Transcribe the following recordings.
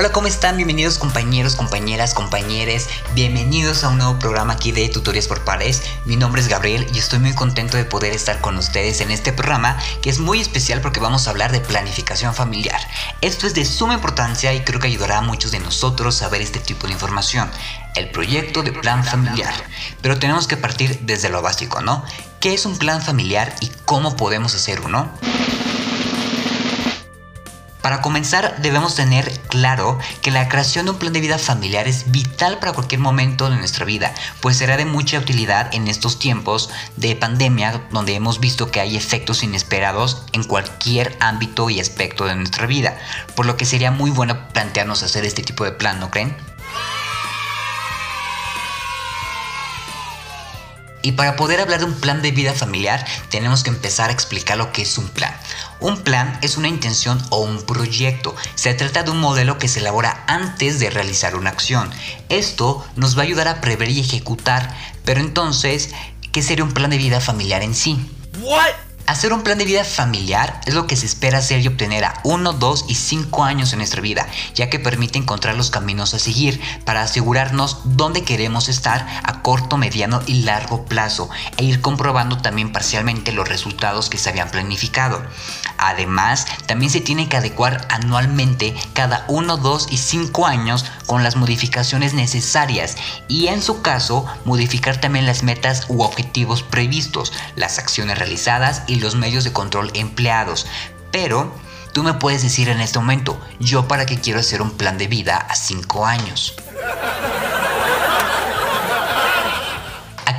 Hola, ¿cómo están? Bienvenidos compañeros, compañeras, compañeres. Bienvenidos a un nuevo programa aquí de Tutorías por Pares. Mi nombre es Gabriel y estoy muy contento de poder estar con ustedes en este programa que es muy especial porque vamos a hablar de planificación familiar. Esto es de suma importancia y creo que ayudará a muchos de nosotros a ver este tipo de información. El proyecto de plan familiar. Pero tenemos que partir desde lo básico, ¿no? ¿Qué es un plan familiar y cómo podemos hacer uno? Para comenzar, debemos tener claro que la creación de un plan de vida familiar es vital para cualquier momento de nuestra vida, pues será de mucha utilidad en estos tiempos de pandemia donde hemos visto que hay efectos inesperados en cualquier ámbito y aspecto de nuestra vida, por lo que sería muy bueno plantearnos hacer este tipo de plan, ¿no creen? Y para poder hablar de un plan de vida familiar, tenemos que empezar a explicar lo que es un plan. Un plan es una intención o un proyecto. Se trata de un modelo que se elabora antes de realizar una acción. Esto nos va a ayudar a prever y ejecutar. Pero entonces, ¿qué sería un plan de vida familiar en sí? Hacer un plan de vida familiar es lo que se espera hacer y obtener a 1, 2 y 5 años en nuestra vida, ya que permite encontrar los caminos a seguir para asegurarnos dónde queremos estar a corto, mediano y largo plazo e ir comprobando también parcialmente los resultados que se habían planificado. Además, también se tiene que adecuar anualmente cada 1, 2 y 5 años con las modificaciones necesarias y en su caso modificar también las metas u objetivos previstos, las acciones realizadas y los medios de control empleados. Pero tú me puedes decir en este momento, yo para qué quiero hacer un plan de vida a 5 años.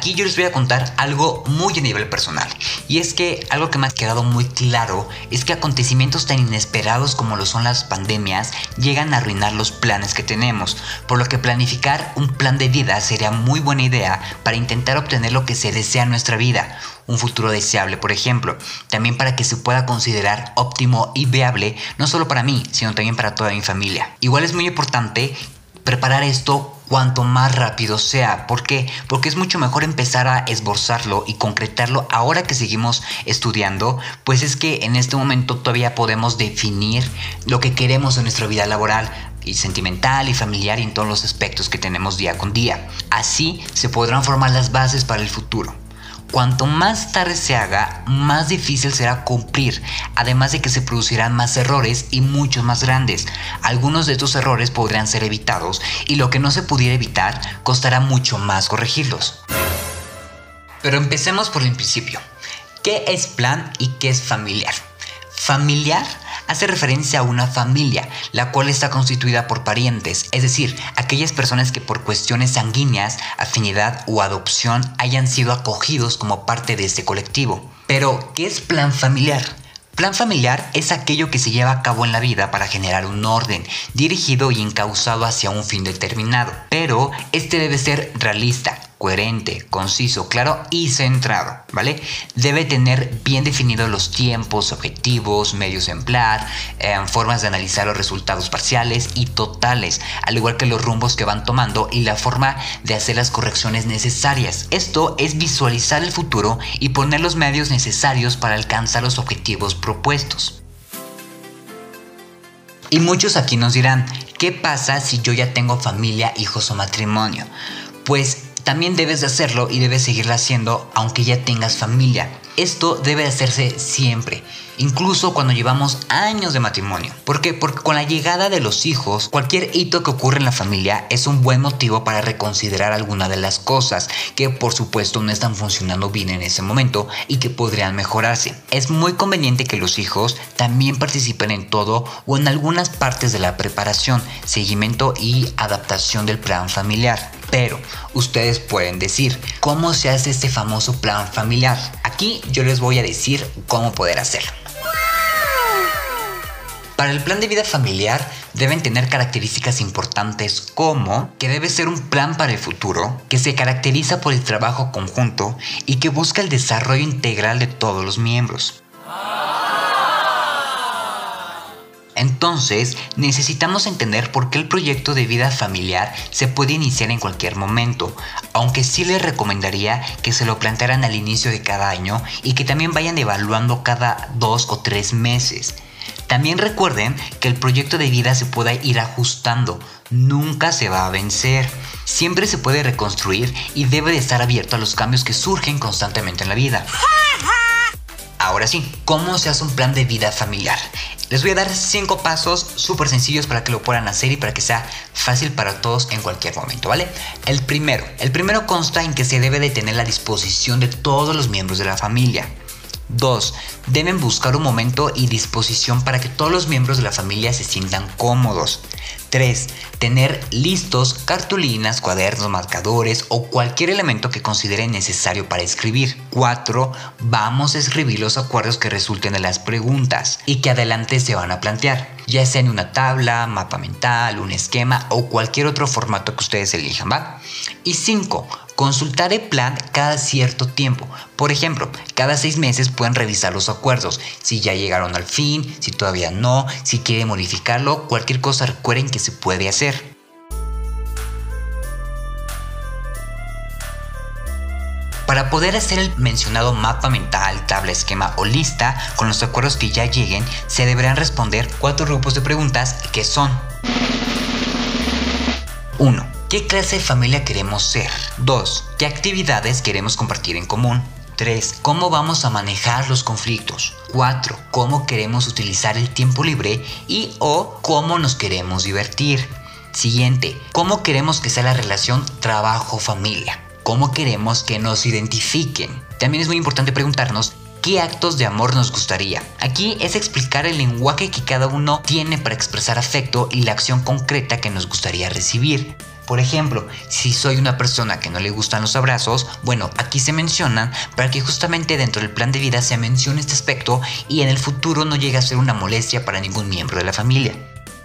Aquí yo les voy a contar algo muy a nivel personal. Y es que algo que me ha quedado muy claro es que acontecimientos tan inesperados como lo son las pandemias llegan a arruinar los planes que tenemos. Por lo que planificar un plan de vida sería muy buena idea para intentar obtener lo que se desea en nuestra vida. Un futuro deseable, por ejemplo. También para que se pueda considerar óptimo y viable, no solo para mí, sino también para toda mi familia. Igual es muy importante preparar esto cuanto más rápido sea. ¿Por qué? Porque es mucho mejor empezar a esborzarlo y concretarlo ahora que seguimos estudiando, pues es que en este momento todavía podemos definir lo que queremos en nuestra vida laboral y sentimental y familiar y en todos los aspectos que tenemos día con día. Así se podrán formar las bases para el futuro. Cuanto más tarde se haga, más difícil será cumplir, además de que se producirán más errores y muchos más grandes. Algunos de estos errores podrían ser evitados y lo que no se pudiera evitar costará mucho más corregirlos. Pero empecemos por el principio. ¿Qué es plan y qué es familiar? Familiar hace referencia a una familia, la cual está constituida por parientes, es decir, aquellas personas que por cuestiones sanguíneas, afinidad o adopción hayan sido acogidos como parte de este colectivo. Pero, ¿qué es plan familiar? Plan familiar es aquello que se lleva a cabo en la vida para generar un orden, dirigido y encauzado hacia un fin determinado. Pero este debe ser realista, coherente, conciso, claro y centrado, ¿vale? Debe tener bien definidos los tiempos, objetivos, medios a emplear, eh, formas de analizar los resultados parciales y totales, al igual que los rumbos que van tomando y la forma de hacer las correcciones necesarias. Esto es visualizar el futuro y poner los medios necesarios para alcanzar los objetivos propuestos. Y muchos aquí nos dirán, ¿qué pasa si yo ya tengo familia, hijos o matrimonio? Pues también debes de hacerlo y debes seguirlo haciendo aunque ya tengas familia. Esto debe hacerse siempre, incluso cuando llevamos años de matrimonio. ¿Por qué? Porque con la llegada de los hijos, cualquier hito que ocurre en la familia es un buen motivo para reconsiderar alguna de las cosas que por supuesto no están funcionando bien en ese momento y que podrían mejorarse. Es muy conveniente que los hijos también participen en todo o en algunas partes de la preparación, seguimiento y adaptación del plan familiar. Pero ustedes pueden decir, ¿cómo se hace este famoso plan familiar? Aquí yo les voy a decir cómo poder hacerlo. Para el plan de vida familiar deben tener características importantes como que debe ser un plan para el futuro, que se caracteriza por el trabajo conjunto y que busca el desarrollo integral de todos los miembros. Entonces, necesitamos entender por qué el proyecto de vida familiar se puede iniciar en cualquier momento, aunque sí les recomendaría que se lo plantearan al inicio de cada año y que también vayan evaluando cada dos o tres meses. También recuerden que el proyecto de vida se puede ir ajustando, nunca se va a vencer. Siempre se puede reconstruir y debe de estar abierto a los cambios que surgen constantemente en la vida. Ahora sí, ¿cómo se hace un plan de vida familiar? Les voy a dar 5 pasos súper sencillos para que lo puedan hacer y para que sea fácil para todos en cualquier momento, ¿vale? El primero, el primero consta en que se debe de tener la disposición de todos los miembros de la familia. 2. Deben buscar un momento y disposición para que todos los miembros de la familia se sientan cómodos. 3. Tener listos cartulinas, cuadernos, marcadores o cualquier elemento que consideren necesario para escribir. 4. Vamos a escribir los acuerdos que resulten de las preguntas y que adelante se van a plantear, ya sea en una tabla, mapa mental, un esquema o cualquier otro formato que ustedes elijan, ¿va? Y 5. Consultar el plan cada cierto tiempo. Por ejemplo, cada seis meses pueden revisar los acuerdos, si ya llegaron al fin, si todavía no, si quieren modificarlo, cualquier cosa recuerden que se puede hacer. Para poder hacer el mencionado mapa mental, tabla, esquema o lista con los acuerdos que ya lleguen, se deberán responder cuatro grupos de preguntas que son 1 ¿Qué clase de familia queremos ser? 2. ¿Qué actividades queremos compartir en común? 3. ¿Cómo vamos a manejar los conflictos? 4. ¿Cómo queremos utilizar el tiempo libre? Y o cómo nos queremos divertir. Siguiente. ¿Cómo queremos que sea la relación trabajo-familia? ¿Cómo queremos que nos identifiquen? También es muy importante preguntarnos qué actos de amor nos gustaría. Aquí es explicar el lenguaje que cada uno tiene para expresar afecto y la acción concreta que nos gustaría recibir. Por ejemplo, si soy una persona que no le gustan los abrazos, bueno, aquí se mencionan para que justamente dentro del plan de vida se mencione este aspecto y en el futuro no llegue a ser una molestia para ningún miembro de la familia.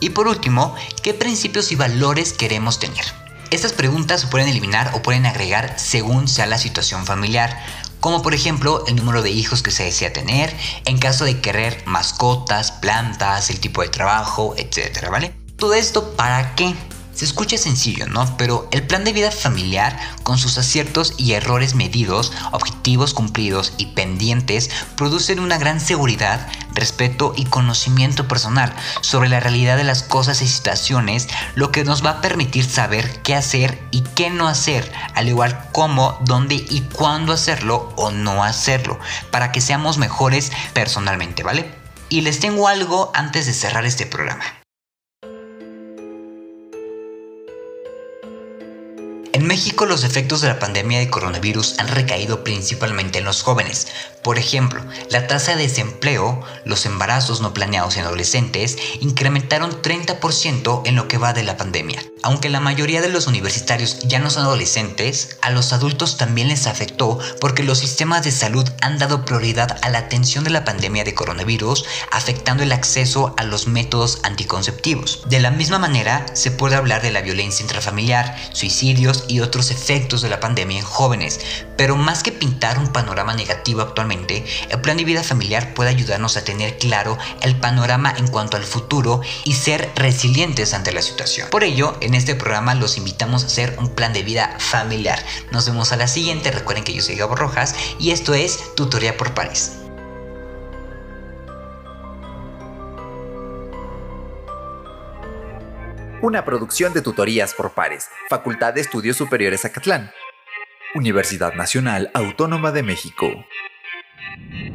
Y por último, ¿qué principios y valores queremos tener? Estas preguntas se pueden eliminar o pueden agregar según sea la situación familiar, como por ejemplo el número de hijos que se desea tener, en caso de querer mascotas, plantas, el tipo de trabajo, etc. ¿Vale? Todo esto para qué? Se escucha sencillo, ¿no? Pero el plan de vida familiar, con sus aciertos y errores medidos, objetivos cumplidos y pendientes, producen una gran seguridad, respeto y conocimiento personal sobre la realidad de las cosas y situaciones, lo que nos va a permitir saber qué hacer y qué no hacer, al igual cómo, dónde y cuándo hacerlo o no hacerlo, para que seamos mejores personalmente, ¿vale? Y les tengo algo antes de cerrar este programa. México los efectos de la pandemia de coronavirus han recaído principalmente en los jóvenes. Por ejemplo, la tasa de desempleo, los embarazos no planeados en adolescentes incrementaron 30% en lo que va de la pandemia. Aunque la mayoría de los universitarios ya no son adolescentes, a los adultos también les afectó porque los sistemas de salud han dado prioridad a la atención de la pandemia de coronavirus, afectando el acceso a los métodos anticonceptivos. De la misma manera, se puede hablar de la violencia intrafamiliar, suicidios y otros efectos de la pandemia en jóvenes, pero más que pintar un panorama negativo actualmente, el plan de vida familiar puede ayudarnos a tener claro el panorama en cuanto al futuro y ser resilientes ante la situación. Por ello, en este programa los invitamos a hacer un plan de vida familiar. Nos vemos a la siguiente, recuerden que yo soy Gabo Rojas y esto es Tutoría por Pares. Una producción de tutorías por pares, Facultad de Estudios Superiores Acatlán. Universidad Nacional Autónoma de México. Thank you.